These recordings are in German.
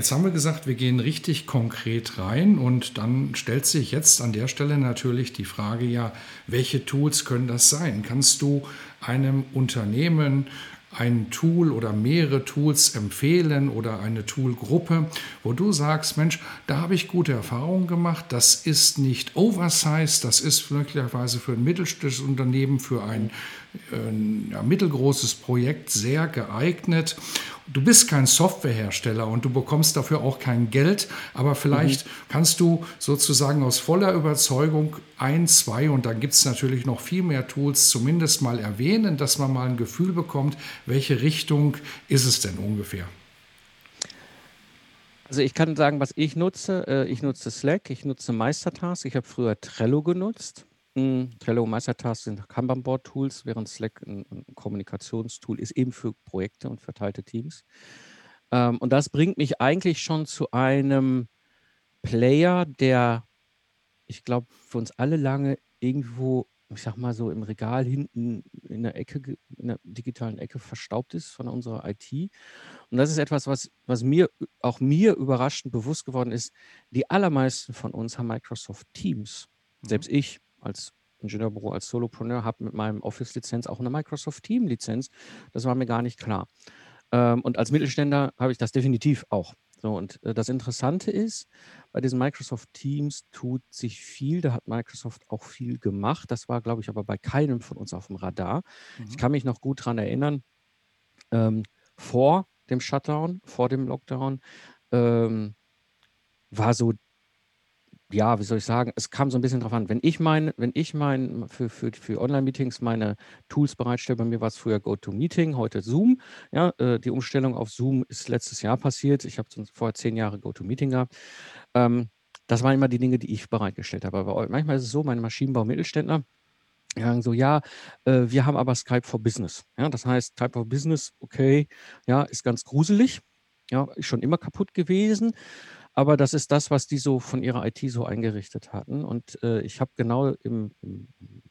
Jetzt haben wir gesagt, wir gehen richtig konkret rein und dann stellt sich jetzt an der Stelle natürlich die Frage, ja, welche Tools können das sein? Kannst du einem Unternehmen ein Tool oder mehrere Tools empfehlen oder eine Toolgruppe, wo du sagst, Mensch, da habe ich gute Erfahrungen gemacht, das ist nicht oversized, das ist möglicherweise für ein mittelständisches Unternehmen, für ein ja, mittelgroßes Projekt sehr geeignet du bist kein Softwarehersteller und du bekommst dafür auch kein Geld, aber vielleicht mhm. kannst du sozusagen aus voller Überzeugung ein, zwei und dann gibt es natürlich noch viel mehr Tools zumindest mal erwähnen, dass man mal ein Gefühl bekommt, welche Richtung ist es denn ungefähr? Also ich kann sagen, was ich nutze. Äh, ich nutze Slack, ich nutze Meistertask, ich habe früher Trello genutzt. Hm, Trello und Meistertask sind Kanban-Board-Tools, während Slack ein, ein Kommunikationstool ist, eben für Projekte und verteilte Teams. Ähm, und das bringt mich eigentlich schon zu einem Player, der, ich glaube, für uns alle lange irgendwo, ich sag mal so, im Regal hinten in der Ecke, in der digitalen Ecke verstaubt ist von unserer IT. Und das ist etwas, was, was mir, auch mir überraschend bewusst geworden ist. Die allermeisten von uns haben Microsoft Teams. Selbst mhm. ich als Ingenieurbüro, als Solopreneur, habe mit meinem Office-Lizenz auch eine Microsoft Team-Lizenz. Das war mir gar nicht klar. Ähm, und als Mittelständler habe ich das definitiv auch. So, und äh, das Interessante ist, bei diesen Microsoft Teams tut sich viel. Da hat Microsoft auch viel gemacht. Das war, glaube ich, aber bei keinem von uns auf dem Radar. Mhm. Ich kann mich noch gut daran erinnern, ähm, vor dem Shutdown, vor dem Lockdown, ähm, war so ja, wie soll ich sagen, es kam so ein bisschen drauf an. Wenn ich mein, wenn ich mein für, für, für Online-Meetings meine Tools bereitstelle, bei mir war es früher GoToMeeting, heute Zoom. Ja, äh, die Umstellung auf Zoom ist letztes Jahr passiert. Ich habe vorher zehn Jahre GoToMeeting gehabt. Ähm, das waren immer die Dinge, die ich bereitgestellt habe. Aber manchmal ist es so, meine Maschinenbau-Mittelständler, sagen so, ja, äh, wir haben aber Skype for Business. Ja, das heißt, Skype for Business, okay, ja, ist ganz gruselig. Ja, ist schon immer kaputt gewesen. Aber das ist das, was die so von ihrer IT so eingerichtet hatten. Und äh, ich habe genau im, im,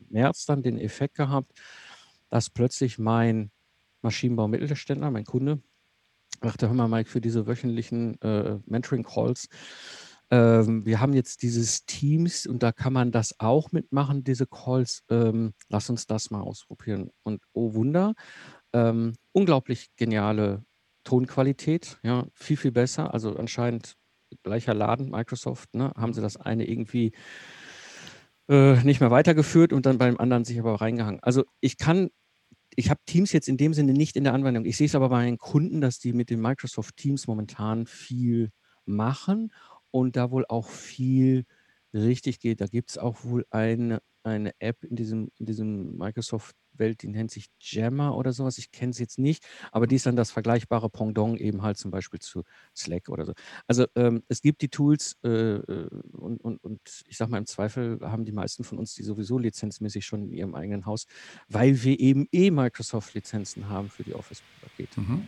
März dann den Effekt gehabt, dass plötzlich mein Maschinenbau-Mittelständler, mein Kunde, sagte, hör mal, Mike, für diese wöchentlichen äh, Mentoring-Calls, ähm, wir haben jetzt dieses Teams und da kann man das auch mitmachen, diese Calls. Ähm, lass uns das mal ausprobieren. Und oh Wunder, ähm, unglaublich geniale Tonqualität, ja, viel, viel besser. Also anscheinend gleicher Laden, Microsoft, ne, haben sie das eine irgendwie äh, nicht mehr weitergeführt und dann beim anderen sich aber reingehangen. Also ich kann, ich habe Teams jetzt in dem Sinne nicht in der Anwendung. Ich sehe es aber bei meinen Kunden, dass die mit den Microsoft Teams momentan viel machen und da wohl auch viel richtig geht. Da gibt es auch wohl eine, eine App in diesem, in diesem Microsoft Welt, die nennt sich Jammer oder sowas. Ich kenne sie jetzt nicht, aber die ist dann das vergleichbare Pendant eben halt zum Beispiel zu Slack oder so. Also ähm, es gibt die Tools äh, äh, und, und, und ich sage mal, im Zweifel haben die meisten von uns die sowieso lizenzmäßig schon in ihrem eigenen Haus, weil wir eben eh Microsoft-Lizenzen haben für die Office-Pakete. Mhm.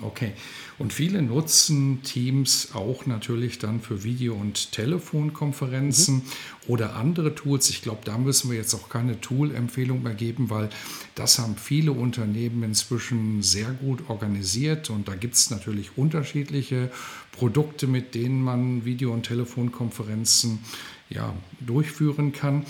Okay. Und viele nutzen Teams auch natürlich dann für Video- und Telefonkonferenzen mhm. oder andere Tools. Ich glaube, da müssen wir jetzt auch keine Tool-Empfehlung mehr geben, weil das haben viele Unternehmen inzwischen sehr gut organisiert und da gibt es natürlich unterschiedliche Produkte, mit denen man Video- und Telefonkonferenzen ja, durchführen kann.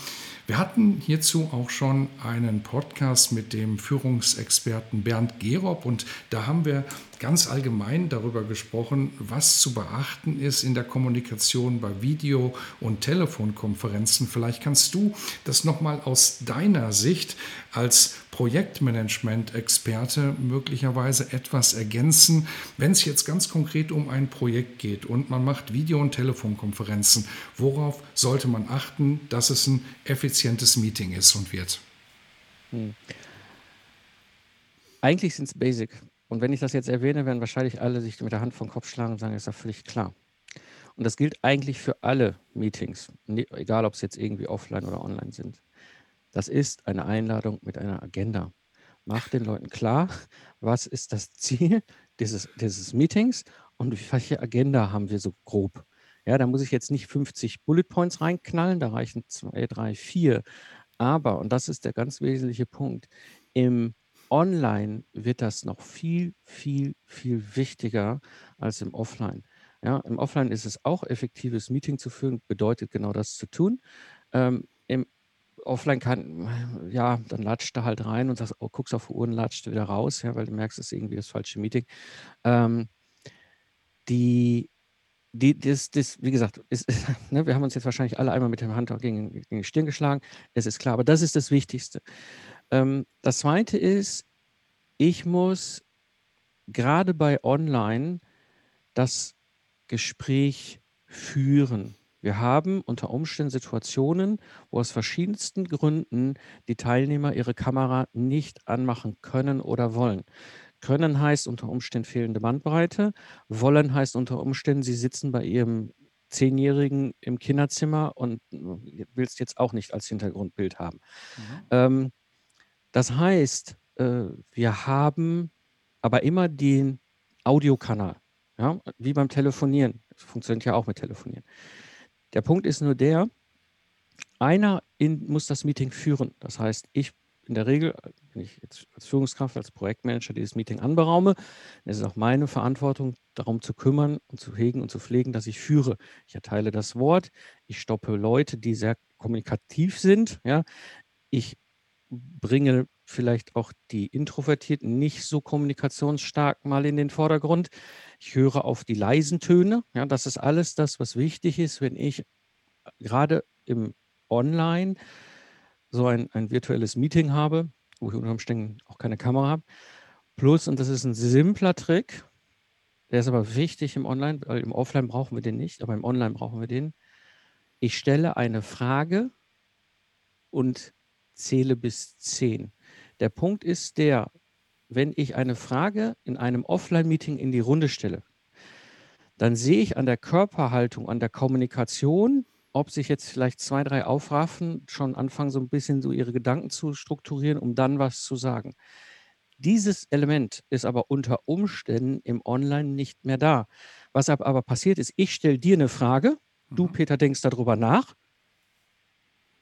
Wir hatten hierzu auch schon einen Podcast mit dem Führungsexperten Bernd Gerob und da haben wir ganz allgemein darüber gesprochen, was zu beachten ist in der Kommunikation bei Video- und Telefonkonferenzen. Vielleicht kannst du das nochmal aus deiner Sicht als Projektmanagement-Experte möglicherweise etwas ergänzen, wenn es jetzt ganz konkret um ein Projekt geht und man macht Video- und Telefonkonferenzen. Worauf sollte man achten, dass es ein effizientes Meeting ist und wird? Hm. eigentlich sind es Basic. Und wenn ich das jetzt erwähne, werden wahrscheinlich alle sich mit der Hand vom Kopf schlagen und sagen, ist ja völlig klar. Und das gilt eigentlich für alle Meetings, egal ob es jetzt irgendwie offline oder online sind. Das ist eine Einladung mit einer Agenda. Mach den Leuten klar, was ist das Ziel dieses, dieses Meetings und welche Agenda haben wir so grob. Ja, da muss ich jetzt nicht 50 Bullet Points reinknallen, da reichen zwei, drei, vier. Aber, und das ist der ganz wesentliche Punkt, im Online wird das noch viel, viel, viel wichtiger als im Offline. Ja, im Offline ist es auch effektives Meeting zu führen, bedeutet genau das zu tun. Ähm, Offline kann, ja, dann latscht du halt rein und sagst, oh, guckst auf die Uhr und latscht wieder raus, ja, weil du merkst, es ist irgendwie das falsche Meeting. Ähm, die, die, das, das, wie gesagt, ist, ne, wir haben uns jetzt wahrscheinlich alle einmal mit dem Hand gegen, gegen die Stirn geschlagen. Es ist klar, aber das ist das Wichtigste. Ähm, das zweite ist, ich muss gerade bei Online das Gespräch führen. Wir haben unter Umständen Situationen, wo aus verschiedensten Gründen die Teilnehmer ihre Kamera nicht anmachen können oder wollen. Können heißt unter Umständen fehlende Bandbreite, wollen heißt unter Umständen, sie sitzen bei ihrem Zehnjährigen im Kinderzimmer und willst jetzt auch nicht als Hintergrundbild haben. Mhm. Ähm, das heißt, äh, wir haben aber immer den Audiokanal, ja, wie beim Telefonieren. Das funktioniert ja auch mit Telefonieren. Der Punkt ist nur der, einer in, muss das Meeting führen. Das heißt, ich in der Regel, wenn ich jetzt als Führungskraft, als Projektmanager dieses Meeting anberaume, dann ist es auch meine Verantwortung, darum zu kümmern und zu hegen und zu pflegen, dass ich führe. Ich erteile das Wort, ich stoppe Leute, die sehr kommunikativ sind. Ja. Ich bringe vielleicht auch die Introvertierten nicht so kommunikationsstark mal in den Vordergrund. Ich höre auf die leisen Töne. Ja, das ist alles das, was wichtig ist, wenn ich gerade im Online so ein, ein virtuelles Meeting habe, wo ich unter Umständen auch keine Kamera habe. Plus, und das ist ein simpler Trick, der ist aber wichtig im Online, weil im Offline brauchen wir den nicht, aber im Online brauchen wir den. Ich stelle eine Frage und zähle bis zehn. Der Punkt ist der, wenn ich eine Frage in einem Offline-Meeting in die Runde stelle, dann sehe ich an der Körperhaltung, an der Kommunikation, ob sich jetzt vielleicht zwei, drei aufraffen, schon anfangen, so ein bisschen so ihre Gedanken zu strukturieren, um dann was zu sagen. Dieses Element ist aber unter Umständen im Online nicht mehr da. Was aber passiert ist, ich stelle dir eine Frage, du, mhm. Peter, denkst darüber nach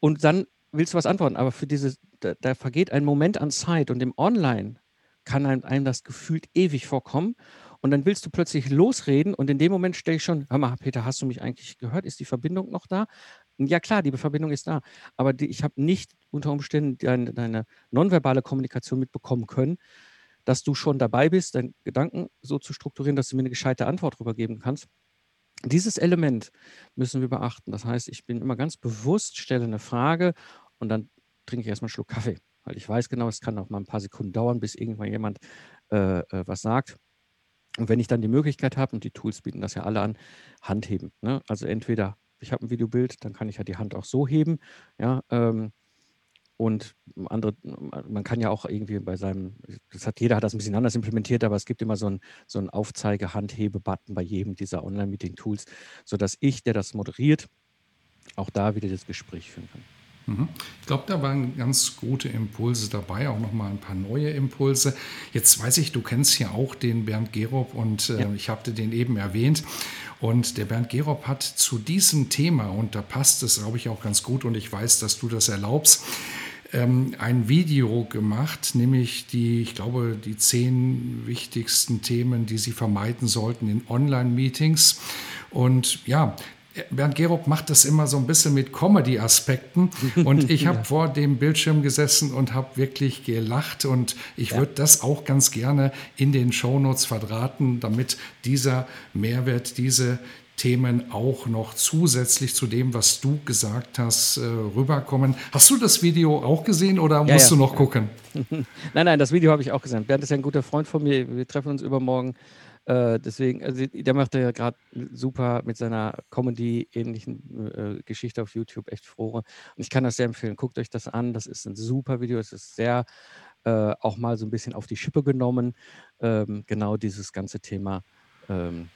und dann willst du was antworten, aber für diese, da, da, vergeht ein Moment an Zeit und im Online kann einem, einem das gefühlt ewig vorkommen und dann willst du plötzlich losreden und in dem Moment stelle ich schon, hör mal, Peter, hast du mich eigentlich gehört? Ist die Verbindung noch da? Ja klar, die Verbindung ist da, aber die, ich habe nicht unter Umständen deine, deine nonverbale Kommunikation mitbekommen können, dass du schon dabei bist, deine Gedanken so zu strukturieren, dass du mir eine gescheite Antwort darüber geben kannst. Dieses Element müssen wir beachten. Das heißt, ich bin immer ganz bewusst, stelle eine Frage und dann trinke ich erstmal einen Schluck Kaffee, weil ich weiß genau, es kann auch mal ein paar Sekunden dauern, bis irgendwann jemand äh, äh, was sagt. Und wenn ich dann die Möglichkeit habe, und die Tools bieten das ja alle an, Handheben. Ne? Also entweder ich habe ein Videobild, dann kann ich ja die Hand auch so heben, ja, ähm, und andere, man kann ja auch irgendwie bei seinem, das hat jeder hat das ein bisschen anders implementiert, aber es gibt immer so einen so einen Aufzeige-Handhebe-Button bei jedem dieser Online-Meeting-Tools, sodass ich, der das moderiert, auch da wieder das Gespräch führen kann. Ich glaube, da waren ganz gute Impulse dabei, auch nochmal ein paar neue Impulse. Jetzt weiß ich, du kennst ja auch den Bernd Gerob und äh, ja. ich habe den eben erwähnt. Und der Bernd Gerob hat zu diesem Thema, und da passt es, glaube ich, auch ganz gut, und ich weiß, dass du das erlaubst, ähm, ein Video gemacht, nämlich die, ich glaube, die zehn wichtigsten Themen, die Sie vermeiden sollten in Online-Meetings. Und ja, Bernd Gerob macht das immer so ein bisschen mit Comedy-Aspekten. Und ich habe ja. vor dem Bildschirm gesessen und habe wirklich gelacht. Und ich ja. würde das auch ganz gerne in den Shownotes verdrahten, damit dieser Mehrwert, diese Themen auch noch zusätzlich zu dem, was du gesagt hast, äh, rüberkommen. Hast du das Video auch gesehen oder musst ja, du noch gucken? nein, nein, das Video habe ich auch gesehen. Bernd ist ja ein guter Freund von mir. Wir treffen uns übermorgen äh, deswegen, also der macht ja gerade super mit seiner Comedy-ähnlichen äh, Geschichte auf YouTube, echt froh. Und ich kann das sehr empfehlen. Guckt euch das an. Das ist ein super Video. Es ist sehr äh, auch mal so ein bisschen auf die Schippe genommen. Ähm, genau dieses ganze Thema ähm,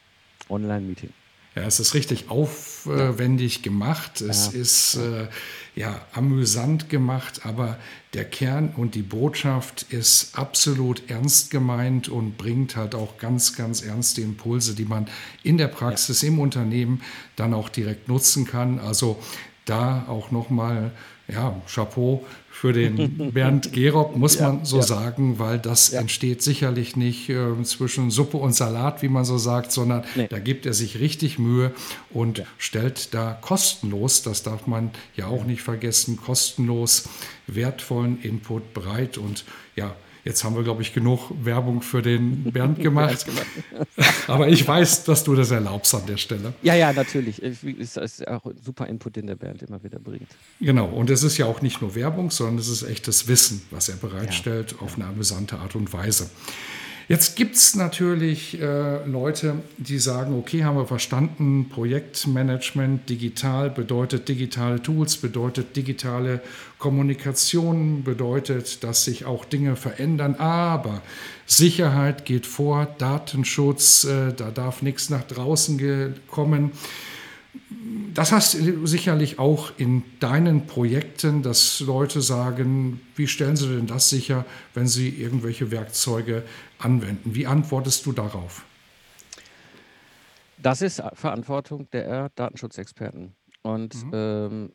Online-Meeting. Ja, es ist richtig aufwendig gemacht. Es ja. ist äh, ja amüsant gemacht, aber der Kern und die Botschaft ist absolut ernst gemeint und bringt halt auch ganz, ganz ernste Impulse, die man in der Praxis ja. im Unternehmen dann auch direkt nutzen kann. Also da auch nochmal ja, Chapeau für den Bernd Gerob, muss ja, man so ja. sagen, weil das ja. entsteht sicherlich nicht äh, zwischen Suppe und Salat, wie man so sagt, sondern nee. da gibt er sich richtig Mühe und stellt da kostenlos, das darf man ja auch nicht vergessen, kostenlos wertvollen Input bereit und ja, Jetzt haben wir, glaube ich, genug Werbung für den Bernd gemacht. Aber ich weiß, dass du das erlaubst an der Stelle. Ja, ja, natürlich. Es ist auch ein super Input, den der Bernd immer wieder bringt. Genau. Und es ist ja auch nicht nur Werbung, sondern es ist echtes Wissen, was er bereitstellt, ja. auf eine amüsante Art und Weise. Jetzt gibt es natürlich äh, Leute, die sagen, okay, haben wir verstanden, Projektmanagement digital bedeutet digitale Tools, bedeutet digitale Kommunikation, bedeutet, dass sich auch Dinge verändern, aber Sicherheit geht vor, Datenschutz, äh, da darf nichts nach draußen kommen. Das hast du sicherlich auch in deinen Projekten, dass Leute sagen, wie stellen sie denn das sicher, wenn sie irgendwelche Werkzeuge anwenden? Wie antwortest du darauf? Das ist Verantwortung der Datenschutzexperten. Und mhm. ähm,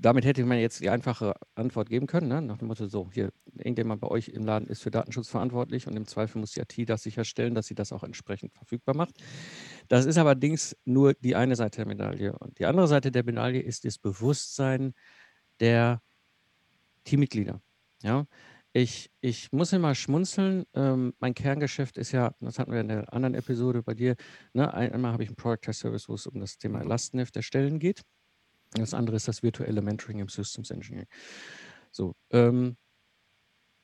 damit hätte man jetzt die einfache Antwort geben können, ne? nach dem Motto, so, hier, irgendjemand bei euch im Laden ist für Datenschutz verantwortlich und im Zweifel muss die IT das sicherstellen, dass sie das auch entsprechend verfügbar macht. Das ist allerdings nur die eine Seite der Medaille. Und die andere Seite der Medaille ist das Bewusstsein der Teammitglieder. Ja, ich, ich muss immer schmunzeln. Ähm, mein Kerngeschäft ist ja, das hatten wir in der anderen Episode bei dir, ne, einmal habe ich einen Product Test Service, wo es um das Thema Lastenheft erstellen geht. Das andere ist das virtuelle Mentoring im Systems Engineering. So, ähm,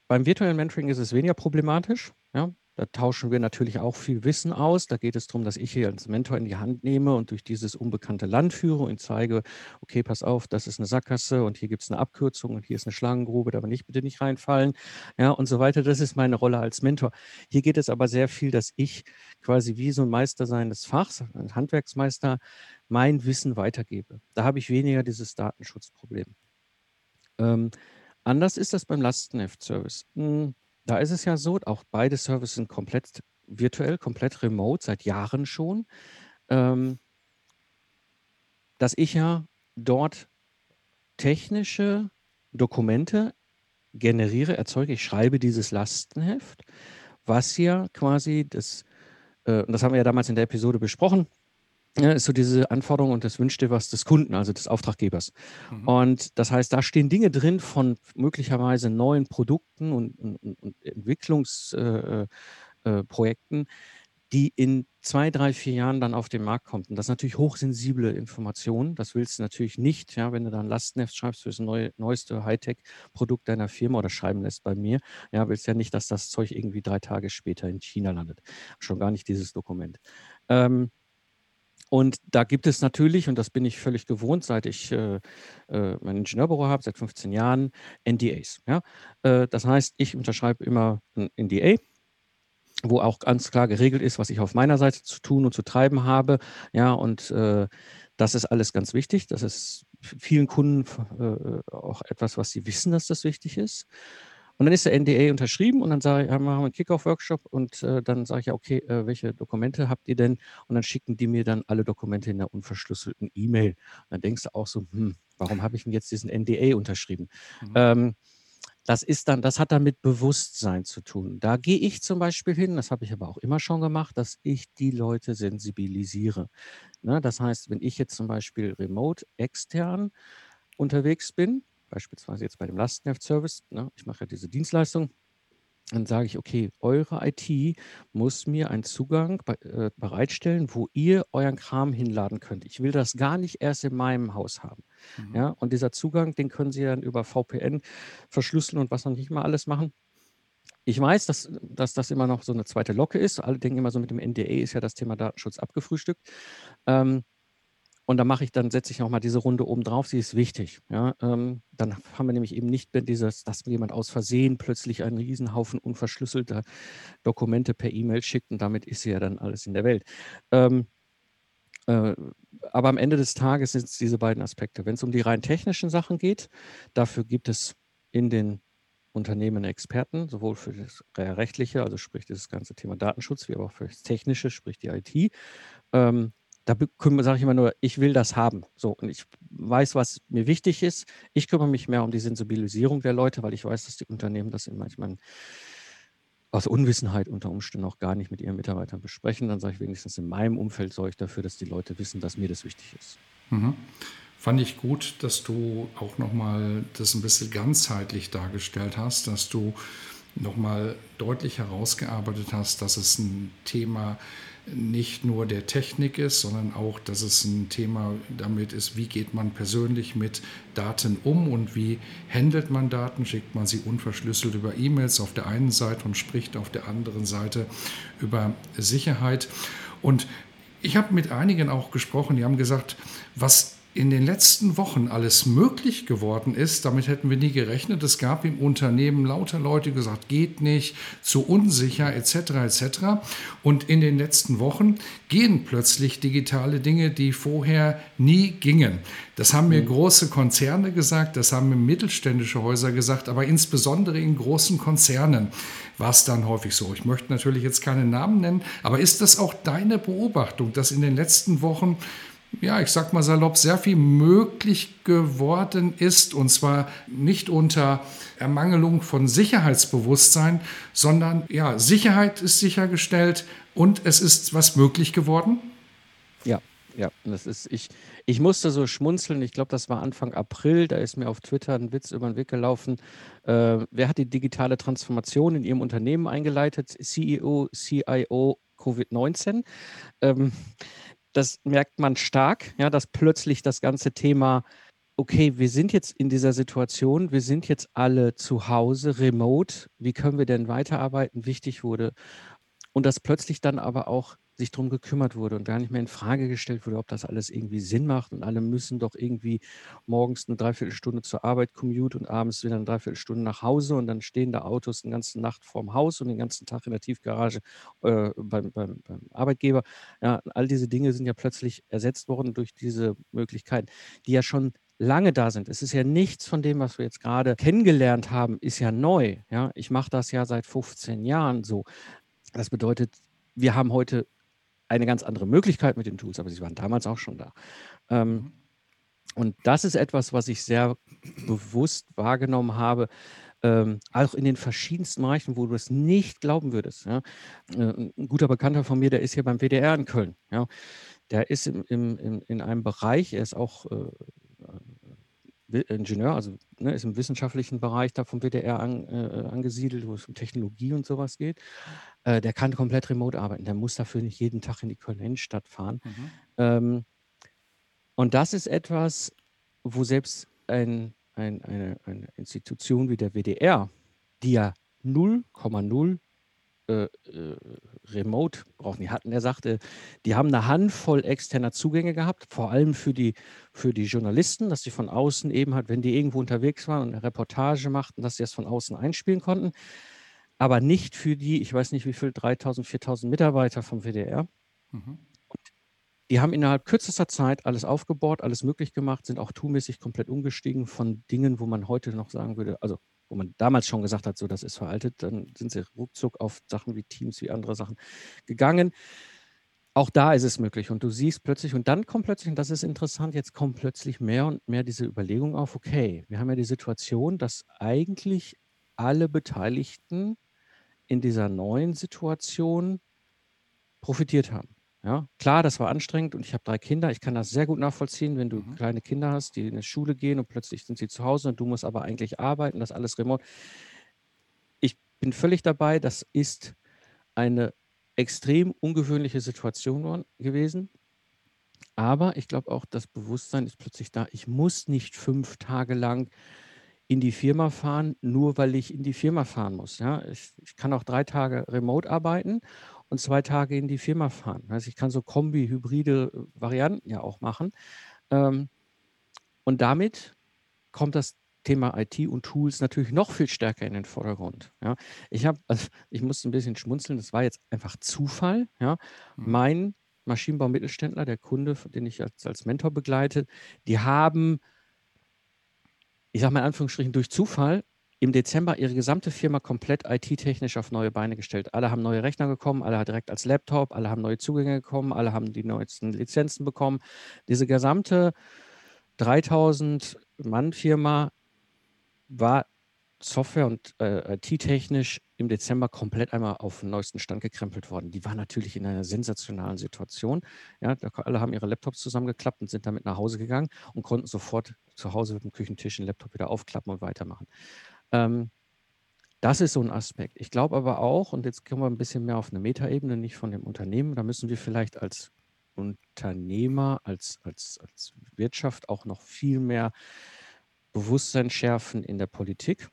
beim virtuellen Mentoring ist es weniger problematisch. Ja? Da tauschen wir natürlich auch viel Wissen aus. Da geht es darum, dass ich hier als Mentor in die Hand nehme und durch dieses unbekannte Land führe und zeige, okay, pass auf, das ist eine Sackgasse und hier gibt es eine Abkürzung und hier ist eine Schlangengrube, da aber nicht bitte nicht reinfallen, ja, und so weiter. Das ist meine Rolle als Mentor. Hier geht es aber sehr viel, dass ich quasi wie so ein Meister seines Fachs, ein Handwerksmeister, mein Wissen weitergebe. Da habe ich weniger dieses Datenschutzproblem. Ähm, anders ist das beim Lastenheft-Service. Hm, da ist es ja so, auch beide Services sind komplett virtuell, komplett remote, seit Jahren schon, ähm, dass ich ja dort technische Dokumente generiere, erzeuge. Ich schreibe dieses Lastenheft, was ja quasi das, äh, und das haben wir ja damals in der Episode besprochen, ja, ist so diese Anforderung und das wünschte was des Kunden, also des Auftraggebers. Mhm. Und das heißt, da stehen Dinge drin von möglicherweise neuen Produkten und, und, und Entwicklungsprojekten, äh, äh, die in zwei, drei, vier Jahren dann auf den Markt kommen. Und das ist natürlich hochsensible Informationen. Das willst du natürlich nicht, ja, wenn du dann Lastenheft schreibst für das neue, neueste Hightech-Produkt deiner Firma oder schreiben lässt bei mir. Ja, willst ja nicht, dass das Zeug irgendwie drei Tage später in China landet. Schon gar nicht dieses Dokument. Ähm, und da gibt es natürlich, und das bin ich völlig gewohnt, seit ich äh, äh, mein Ingenieurbüro habe, seit 15 Jahren, NDAs. Ja? Äh, das heißt, ich unterschreibe immer ein NDA, wo auch ganz klar geregelt ist, was ich auf meiner Seite zu tun und zu treiben habe. Ja, und äh, das ist alles ganz wichtig. Das ist vielen Kunden äh, auch etwas, was sie wissen, dass das wichtig ist. Und dann ist der NDA unterschrieben und dann sage ich, machen wir einen Kickoff-Workshop und äh, dann sage ich ja, okay, äh, welche Dokumente habt ihr denn? Und dann schicken die mir dann alle Dokumente in der unverschlüsselten E-Mail. Dann denkst du auch so, hm, warum habe ich denn jetzt diesen NDA unterschrieben? Mhm. Ähm, das ist dann, das hat dann mit Bewusstsein zu tun. Da gehe ich zum Beispiel hin, das habe ich aber auch immer schon gemacht, dass ich die Leute sensibilisiere. Ne, das heißt, wenn ich jetzt zum Beispiel remote extern unterwegs bin, beispielsweise jetzt bei dem Lastenheft-Service, ne, ich mache ja diese Dienstleistung, dann sage ich, okay, eure IT muss mir einen Zugang be äh, bereitstellen, wo ihr euren Kram hinladen könnt. Ich will das gar nicht erst in meinem Haus haben. Mhm. Ja, und dieser Zugang, den können Sie dann über VPN verschlüsseln und was noch nicht mal alles machen. Ich weiß, dass, dass das immer noch so eine zweite Locke ist. Alle denken immer so, mit dem NDA ist ja das Thema Datenschutz abgefrühstückt. Ähm, Und da mache ich dann, setze ich nochmal diese Runde oben drauf, sie ist wichtig. Ja, ähm, dann haben wir nämlich eben nicht mehr dieses, dass jemand aus Versehen plötzlich einen Riesenhaufen unverschlüsselter Dokumente per E-Mail schickt und damit ist sie ja dann alles in der Welt. Ähm, äh, aber am Ende des Tages sind es diese beiden Aspekte. Wenn es um die rein technischen Sachen geht, dafür gibt es in den Unternehmen Experten, sowohl für das rechtliche, also sprich das ganze Thema Datenschutz, wie auch für das technische, sprich die IT. Ähm, da sage ich immer nur, ich will das haben. So, und ich weiß, was mir wichtig ist. Ich kümmere mich mehr um die Sensibilisierung der Leute, weil ich weiß, dass die Unternehmen das manchmal aus Unwissenheit unter Umständen auch gar nicht mit ihren Mitarbeitern besprechen. Dann sage ich wenigstens in meinem Umfeld sorge ich dafür, dass die Leute wissen, dass mir das wichtig ist. Mhm. Fand ich gut, dass du auch nochmal das ein bisschen ganzheitlich dargestellt hast, dass du nochmal deutlich herausgearbeitet hast, dass es ein Thema nicht nur der Technik ist, sondern auch, dass es ein Thema damit ist, wie geht man persönlich mit Daten um und wie handelt man Daten, schickt man sie unverschlüsselt über E-Mails auf der einen Seite und spricht auf der anderen Seite über Sicherheit. Und ich habe mit einigen auch gesprochen, die haben gesagt, was in den letzten Wochen alles möglich geworden ist, damit hätten wir nie gerechnet. Es gab im Unternehmen lauter Leute, die gesagt, geht nicht, zu unsicher etc. etc. Und in den letzten Wochen gehen plötzlich digitale Dinge, die vorher nie gingen. Das haben mir mhm. große Konzerne gesagt, das haben mir mittelständische Häuser gesagt, aber insbesondere in großen Konzernen war es dann häufig so. Ich möchte natürlich jetzt keine Namen nennen, aber ist das auch deine Beobachtung, dass in den letzten Wochen ja, ich sag mal salopp, sehr viel möglich geworden ist. Und zwar nicht unter Ermangelung von Sicherheitsbewusstsein, sondern ja, Sicherheit ist sichergestellt und es ist was möglich geworden. Ja, ja, das ist, ich, ich musste so schmunzeln. Ich glaube, das war Anfang April. Da ist mir auf Twitter ein Witz über den Weg gelaufen. Äh, wer hat die digitale Transformation in Ihrem Unternehmen eingeleitet? CEO, CIO, Covid-19. Ähm, das merkt man stark, ja, dass plötzlich das ganze Thema, okay, wir sind jetzt in dieser Situation, wir sind jetzt alle zu Hause, remote, wie können wir denn weiterarbeiten, wichtig wurde. Und dass plötzlich dann aber auch sich darum gekümmert wurde und gar nicht mehr in Frage gestellt wurde, ob das alles irgendwie Sinn macht und alle müssen doch irgendwie morgens eine Dreiviertelstunde zur Arbeit commute und abends wieder eine Dreiviertelstunde nach Hause und dann stehen da Autos eine ganze Nacht vorm Haus und den ganzen Tag in der Tiefgarage äh, beim, beim, beim Arbeitgeber. Ja, all diese Dinge sind ja plötzlich ersetzt worden durch diese Möglichkeiten, die ja schon lange da sind. Es ist ja nichts von dem, was wir jetzt gerade kennengelernt haben, ist ja neu. Ja, ich mache das ja seit 15 Jahren so. Das bedeutet, wir haben heute eine ganz andere Möglichkeit mit den Tools, aber sie waren damals auch schon da. Ähm, und das ist etwas, was ich sehr bewusst wahrgenommen habe, ähm, auch in den verschiedensten Bereichen, wo du es nicht glauben würdest. Ja. Äh, ein guter Bekannter von mir, der ist hier beim WDR in Köln. Ja. Der ist im, im, in, in einem Bereich, er ist auch äh, Ingenieur, also ne, ist im wissenschaftlichen Bereich da vom WDR an, äh, angesiedelt, wo es um Technologie und sowas geht. Äh, der kann komplett remote arbeiten. Der muss dafür nicht jeden Tag in die Kölner Innenstadt fahren. Mhm. Ähm, und das ist etwas, wo selbst ein, ein, eine, eine Institution wie der WDR, die ja 0,0 äh, äh, remote brauchen. Die hatten, er sagte, die haben eine Handvoll externer Zugänge gehabt, vor allem für die, für die Journalisten, dass sie von außen eben halt, wenn die irgendwo unterwegs waren und eine Reportage machten, dass sie das von außen einspielen konnten. Aber nicht für die, ich weiß nicht wie viel, 3000, 4000 Mitarbeiter vom WDR. Mhm. Die haben innerhalb kürzester Zeit alles aufgebaut, alles möglich gemacht, sind auch toolmäßig komplett umgestiegen von Dingen, wo man heute noch sagen würde, also wo man damals schon gesagt hat, so das ist veraltet, dann sind sie ruckzuck auf Sachen wie Teams, wie andere Sachen gegangen. Auch da ist es möglich und du siehst plötzlich, und dann kommt plötzlich, und das ist interessant, jetzt kommt plötzlich mehr und mehr diese Überlegung auf, okay, wir haben ja die Situation, dass eigentlich alle Beteiligten in dieser neuen Situation profitiert haben. Ja, klar, das war anstrengend und ich habe drei Kinder. Ich kann das sehr gut nachvollziehen, wenn du Mhm. kleine Kinder hast, die in die Schule gehen und plötzlich sind sie zu Hause und du musst aber eigentlich arbeiten, das alles remote. Ich bin völlig dabei, das ist eine extrem ungewöhnliche Situation gewesen. Aber ich glaube auch, das Bewusstsein ist plötzlich da. Ich muss nicht fünf Tage lang in die Firma fahren, nur weil ich in die Firma fahren muss. Ja, ich, ich kann auch drei Tage remote arbeiten und zwei Tage in die Firma fahren. Also ich kann so Kombi, hybride äh, Varianten ja auch machen. Ähm, und damit kommt das Thema IT und Tools natürlich noch viel stärker in den Vordergrund. Ja. Ich habe, also ich musste ein bisschen schmunzeln, das war jetzt einfach Zufall. Ja. Mhm. Mein Maschinenbau-Mittelständler, der Kunde, den ich als, als Mentor begleite, die haben, ich sage mal in Anführungsstrichen, durch Zufall im Dezember ihre gesamte Firma komplett IT-technisch auf neue Beine gestellt. Alle haben neue Rechner bekommen, alle direkt als Laptop, alle haben neue Zugänge bekommen, alle haben die neuesten Lizenzen bekommen. Diese gesamte 3000 Mann Firma war Software- und äh, IT-technisch im Dezember komplett einmal auf den neuesten Stand gekrempelt worden. Die war natürlich in einer sensationalen Situation. Ja, alle haben ihre Laptops zusammengeklappt und sind damit nach Hause gegangen und konnten sofort zu Hause mit dem Küchentisch den Laptop wieder aufklappen und weitermachen. Ähm, das ist so ein Aspekt. Ich glaube aber auch, und jetzt kommen wir ein bisschen mehr auf eine Metaebene, nicht von dem Unternehmen, da müssen wir vielleicht als Unternehmer, als, als, als Wirtschaft auch noch viel mehr Bewusstsein schärfen in der Politik.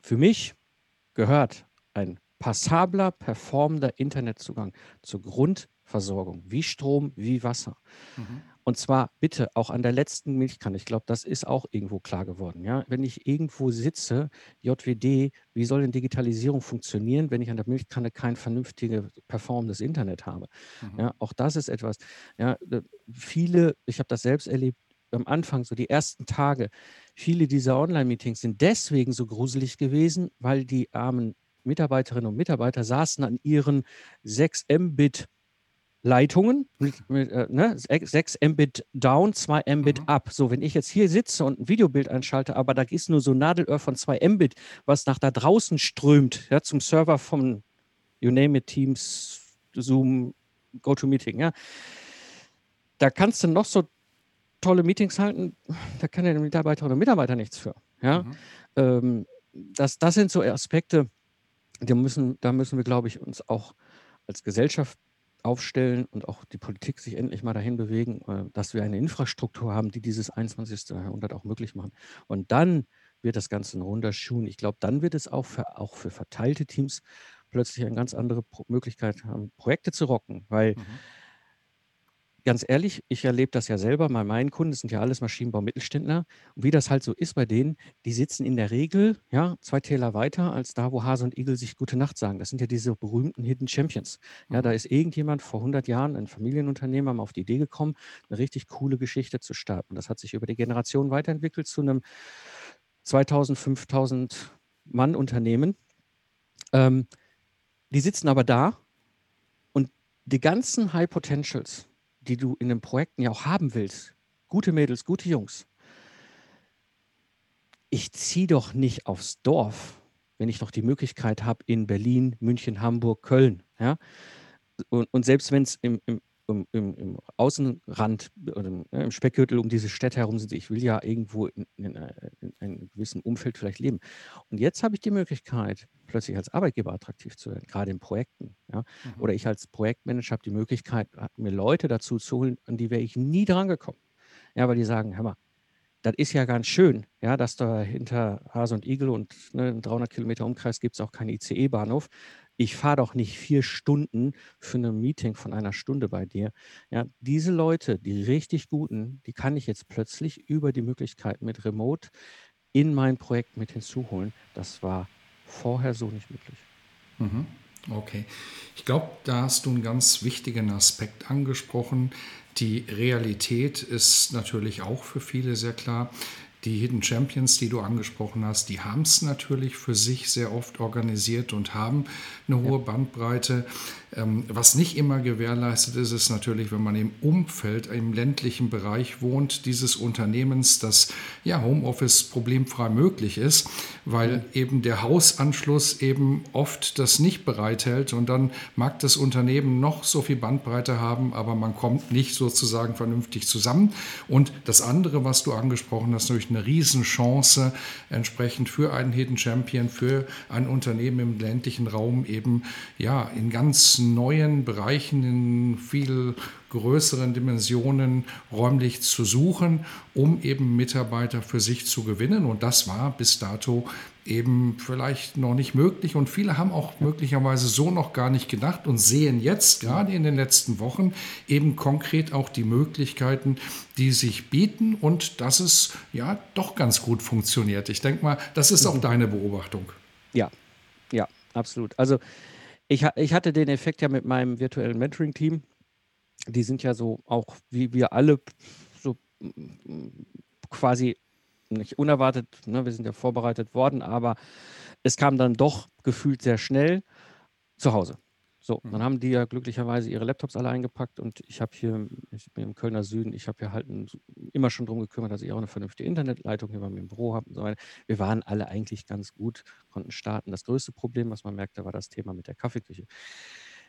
Für mich gehört ein passabler, performender Internetzugang zur Grundversorgung, wie Strom, wie Wasser. Mhm. Und zwar bitte auch an der letzten Milchkanne. Ich glaube, das ist auch irgendwo klar geworden. Ja? Wenn ich irgendwo sitze, JWD, wie soll denn Digitalisierung funktionieren, wenn ich an der Milchkanne kein vernünftiges, performendes Internet habe? Mhm. Ja, auch das ist etwas. Ja, viele, ich habe das selbst erlebt, am Anfang, so die ersten Tage, viele dieser Online-Meetings sind deswegen so gruselig gewesen, weil die armen Mitarbeiterinnen und Mitarbeiter saßen an ihren 6 Mbit Leitungen, äh, ne, 6 Mbit down, 2 Mbit mhm. up. So, wenn ich jetzt hier sitze und ein Videobild einschalte, aber da ist nur so ein Nadelöhr von 2 Mbit, was nach da draußen strömt, ja, zum Server von You name it, Teams, Zoom, GoToMeeting, ja. Da kannst du noch so tolle Meetings halten, da kann der Mitarbeiter oder Mitarbeiter nichts für. Ja? Mhm. Ähm, das, das sind so Aspekte, die müssen, da müssen wir, glaube ich, uns auch als Gesellschaft aufstellen und auch die Politik sich endlich mal dahin bewegen, äh, dass wir eine Infrastruktur haben, die dieses 21. Jahrhundert auch möglich machen. Und dann wird das Ganze ein runder Schuh. Ich glaube, dann wird es auch für, auch für verteilte Teams plötzlich eine ganz andere Pro Möglichkeit haben, Projekte zu rocken, weil mhm ganz ehrlich, ich erlebe das ja selber bei meinen Kunden, das sind ja alles Maschinenbau-Mittelständler. Und wie das halt so ist bei denen, die sitzen in der Regel ja, zwei Täler weiter als da, wo Hase und Igel sich Gute Nacht sagen. Das sind ja diese berühmten Hidden Champions. Ja, da mhm. ist irgendjemand vor 100 Jahren, ein Familienunternehmer, mal auf die Idee gekommen, eine richtig coole Geschichte zu starten. Das hat sich über die Generation weiterentwickelt zu einem 2000, 5000 Mann Unternehmen. Ähm, die sitzen aber da und die ganzen High Potentials, die du in den Projekten ja auch haben willst, gute Mädels, gute Jungs, ich ziehe doch nicht aufs Dorf, wenn ich doch die Möglichkeit habe in Berlin, München, Hamburg, Köln. Ja? Und, und selbst wenn es im, im, im, im, Außenrand oder im, im Speckgürtel um diese Städte herum sind, ich will ja irgendwo in, in, in einem gewissen Umfeld vielleicht leben. Und jetzt habe ich die Möglichkeit, plötzlich als Arbeitgeber attraktiv zu werden, gerade in Projekten. Ja? Mhm. Oder ich als Projektmanager habe die Möglichkeit, mir Leute dazu zu holen, an die wäre ich nie dran gekommen. Ja, weil die sagen, hör mal, das ist ja ganz schön, ja, dass da hinter Hase und Igel und ne, 300 Kilometer Umkreis gibt es auch keinen ICE-Bahnhof. Ich fahre doch nicht vier Stunden für ein Meeting von einer Stunde bei dir. Ja, diese Leute, die richtig guten, die kann ich jetzt plötzlich über die Möglichkeit mit Remote in mein Projekt mit hinzuholen. Das war vorher so nicht möglich. Mhm. Okay. Ich glaube, da hast du einen ganz wichtigen Aspekt angesprochen. Die Realität ist natürlich auch für viele sehr klar. Die Hidden Champions, die du angesprochen hast, die haben es natürlich für sich sehr oft organisiert und haben eine hohe ja. Bandbreite. Ähm, was nicht immer gewährleistet ist, ist natürlich, wenn man im Umfeld, im ländlichen Bereich wohnt, dieses Unternehmens, dass ja Homeoffice problemfrei möglich ist, weil eben der Hausanschluss eben oft das nicht bereithält und dann mag das Unternehmen noch so viel Bandbreite haben, aber man kommt nicht sozusagen vernünftig zusammen. Und das andere, was du angesprochen hast, natürlich eine Riesenchance entsprechend für einen Hidden Champion, für ein Unternehmen im ländlichen Raum eben ja in ganz neuen Bereichen, in viel größeren Dimensionen räumlich zu suchen, um eben Mitarbeiter für sich zu gewinnen. Und das war bis dato eben vielleicht noch nicht möglich und viele haben auch möglicherweise so noch gar nicht gedacht und sehen jetzt gerade in den letzten Wochen eben konkret auch die Möglichkeiten, die sich bieten und dass es ja doch ganz gut funktioniert. Ich denke mal, das ist auch mhm. deine Beobachtung. Ja, ja, absolut. Also ich, ich hatte den Effekt ja mit meinem virtuellen Mentoring-Team. Die sind ja so auch wie wir alle so quasi nicht unerwartet, ne, wir sind ja vorbereitet worden, aber es kam dann doch gefühlt sehr schnell zu Hause. So, mhm. dann haben die ja glücklicherweise ihre Laptops alle eingepackt und ich habe hier, ich bin im Kölner Süden, ich habe hier halt ein, immer schon darum gekümmert, dass ich auch eine vernünftige Internetleitung hier bei mir im Büro habe und so weiter. Wir waren alle eigentlich ganz gut, konnten starten. Das größte Problem, was man merkte, war das Thema mit der Kaffeeküche.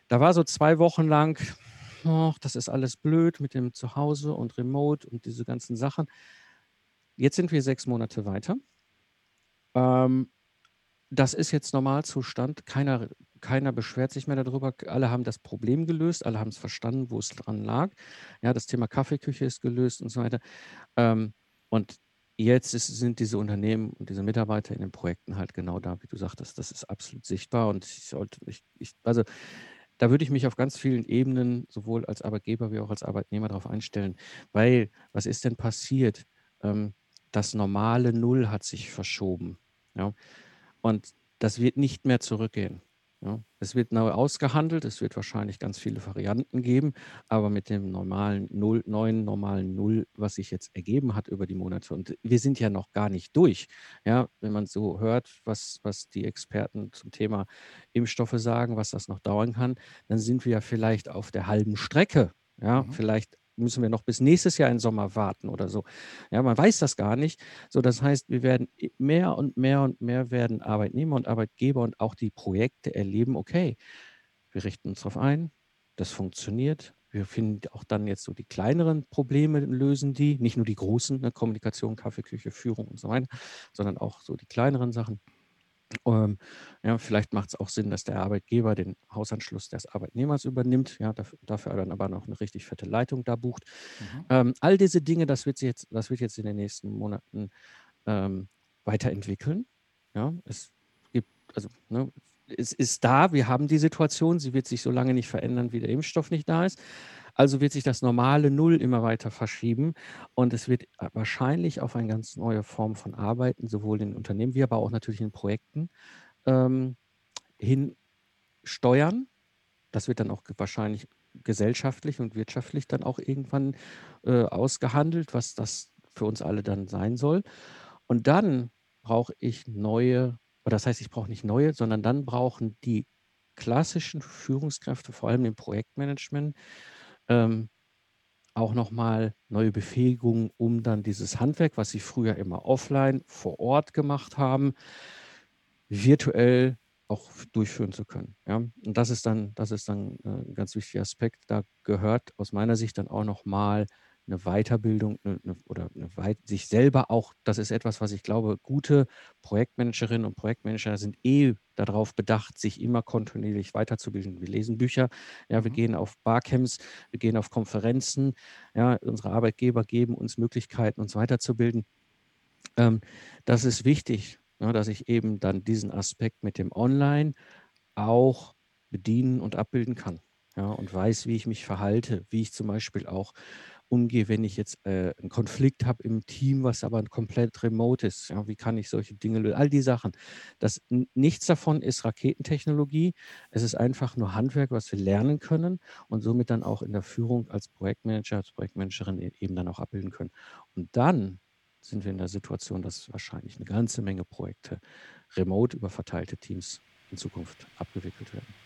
Da war so zwei Wochen lang, oh, das ist alles blöd mit dem Zuhause und Remote und diese ganzen Sachen. Jetzt sind wir sechs Monate weiter. Ähm, das ist jetzt Normalzustand. Keiner, keiner beschwert sich mehr darüber. Alle haben das Problem gelöst, alle haben es verstanden, wo es dran lag. Ja, das Thema Kaffeeküche ist gelöst und so weiter. Ähm, und jetzt ist, sind diese Unternehmen und diese Mitarbeiter in den Projekten halt genau da, wie du sagtest. Das ist absolut sichtbar. Und ich sollte, ich, ich, also da würde ich mich auf ganz vielen Ebenen, sowohl als Arbeitgeber wie auch als Arbeitnehmer, darauf einstellen. Weil, was ist denn passiert? Ähm, das normale Null hat sich verschoben. Ja? Und das wird nicht mehr zurückgehen. Ja? Es wird neu ausgehandelt, es wird wahrscheinlich ganz viele Varianten geben, aber mit dem normalen Null, neuen normalen Null, was sich jetzt ergeben hat über die Monate. Und wir sind ja noch gar nicht durch. Ja, wenn man so hört, was, was die Experten zum Thema Impfstoffe sagen, was das noch dauern kann, dann sind wir ja vielleicht auf der halben Strecke. Ja, mhm. vielleicht müssen wir noch bis nächstes Jahr im Sommer warten oder so. Ja, man weiß das gar nicht. So, das heißt, wir werden mehr und mehr und mehr werden Arbeitnehmer und Arbeitgeber und auch die Projekte erleben, okay, wir richten uns darauf ein, das funktioniert. Wir finden auch dann jetzt so die kleineren Probleme lösen die, nicht nur die großen, ne, Kommunikation, Kaffeeküche, Führung und so weiter, sondern auch so die kleineren Sachen. Ähm, ja, vielleicht macht es auch Sinn, dass der Arbeitgeber den Hausanschluss des Arbeitnehmers übernimmt, ja, dafür, dafür dann aber noch eine richtig fette Leitung da bucht. Mhm. Ähm, all diese Dinge, das wird, jetzt, das wird jetzt in den nächsten Monaten ähm, weiterentwickeln. Ja, es gibt, also ne, es ist da, wir haben die Situation, sie wird sich so lange nicht verändern, wie der Impfstoff nicht da ist. Also wird sich das normale Null immer weiter verschieben und es wird äh, wahrscheinlich auf eine ganz neue Form von Arbeiten, sowohl in Unternehmen wie aber auch natürlich in Projekten, ähm, hin. Das wird dann auch wahrscheinlich gesellschaftlich und wirtschaftlich dann auch irgendwann äh, ausgehandelt, was das für uns alle dann sein soll. Und dann brauche ich neue, oder das heißt, ich brauche nicht neue, sondern dann brauchen die klassischen Führungskräfte, vor allem im Projektmanagement, ähm, auch nochmal neue Befähigungen, um dann dieses Handwerk, was sie früher immer offline vor Ort gemacht haben, virtuell auch durchführen zu können. Ja? Und das ist dann, das ist dann äh, ein ganz wichtiger Aspekt. Da gehört aus meiner Sicht dann auch nochmal eine Weiterbildung eine, eine, oder eine Weit sich selber auch, das ist etwas, was ich glaube, gute Projektmanagerinnen und Projektmanager sind eh darauf bedacht, sich immer kontinuierlich weiterzubilden. Wir lesen Bücher, ja, wir mhm. gehen auf Barcamps, wir gehen auf Konferenzen, ja, unsere Arbeitgeber geben uns Möglichkeiten, uns weiterzubilden. Ähm, das ist wichtig, ja, dass ich eben dann diesen Aspekt mit dem Online auch bedienen und abbilden kann. Ja, und weiß, wie ich mich verhalte, wie ich zum Beispiel auch umgehe, wenn ich jetzt äh, einen Konflikt habe im Team, was aber komplett remote ist. Ja, wie kann ich solche Dinge lösen? All die Sachen. Das, nichts davon ist Raketentechnologie. Es ist einfach nur Handwerk, was wir lernen können und somit dann auch in der Führung als Projektmanager, als Projektmanagerin e-, eben dann auch abbilden können. Und dann sind wir in der Situation, dass wahrscheinlich eine ganze Menge Projekte remote über verteilte Teams in Zukunft abgewickelt werden.